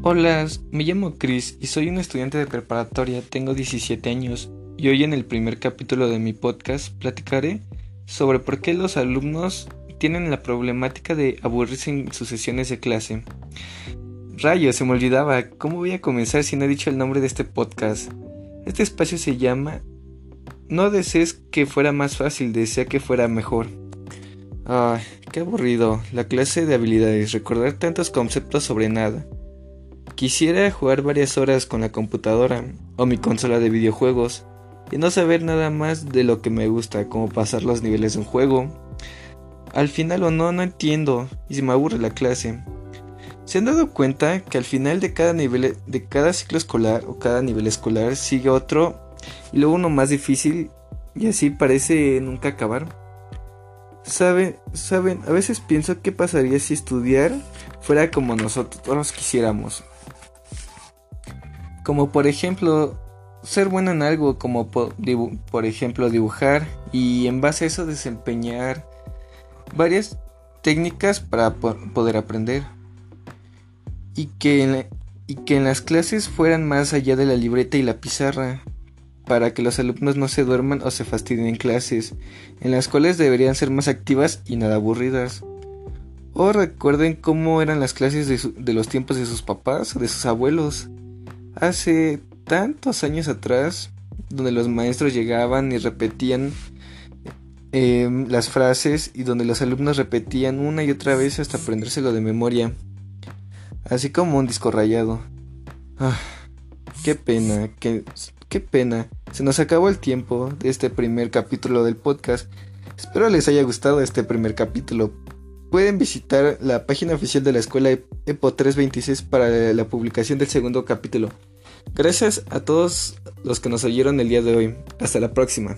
Hola, me llamo Chris y soy un estudiante de preparatoria, tengo 17 años y hoy en el primer capítulo de mi podcast platicaré sobre por qué los alumnos tienen la problemática de aburrirse en sus sesiones de clase. Rayo, se me olvidaba, ¿cómo voy a comenzar si no he dicho el nombre de este podcast? Este espacio se llama No desees que fuera más fácil, desea que fuera mejor. Ay, qué aburrido, la clase de habilidades, recordar tantos conceptos sobre nada. Quisiera jugar varias horas con la computadora o mi consola de videojuegos y no saber nada más de lo que me gusta, como pasar los niveles de un juego. Al final o no, no entiendo y se me aburre la clase. ¿Se han dado cuenta que al final de cada nivel de cada ciclo escolar o cada nivel escolar sigue otro y luego uno más difícil y así parece nunca acabar? Saben, saben, a veces pienso qué pasaría si estudiar fuera como nosotros quisiéramos. Como por ejemplo, ser bueno en algo, como por, ejemplo dibujar y en base a eso desempeñar varias técnicas para poder aprender. Y que, en y que en las clases fueran más allá de la libreta y la pizarra, para que los alumnos no se duerman o se fastidien en clases, en las cuales deberían ser más activas y nada aburridas. O recuerden cómo eran las clases de, de los tiempos de sus papás o de sus abuelos hace tantos años atrás, donde los maestros llegaban y repetían em, las frases y donde los alumnos repetían una y otra vez hasta aprendérselo de memoria, así como un disco rayado. Ah, qué pena, qué, qué pena. Se nos acabó el tiempo de este primer capítulo del podcast. Espero les haya gustado este primer capítulo pueden visitar la página oficial de la escuela EPO 326 para la publicación del segundo capítulo. Gracias a todos los que nos oyeron el día de hoy. Hasta la próxima.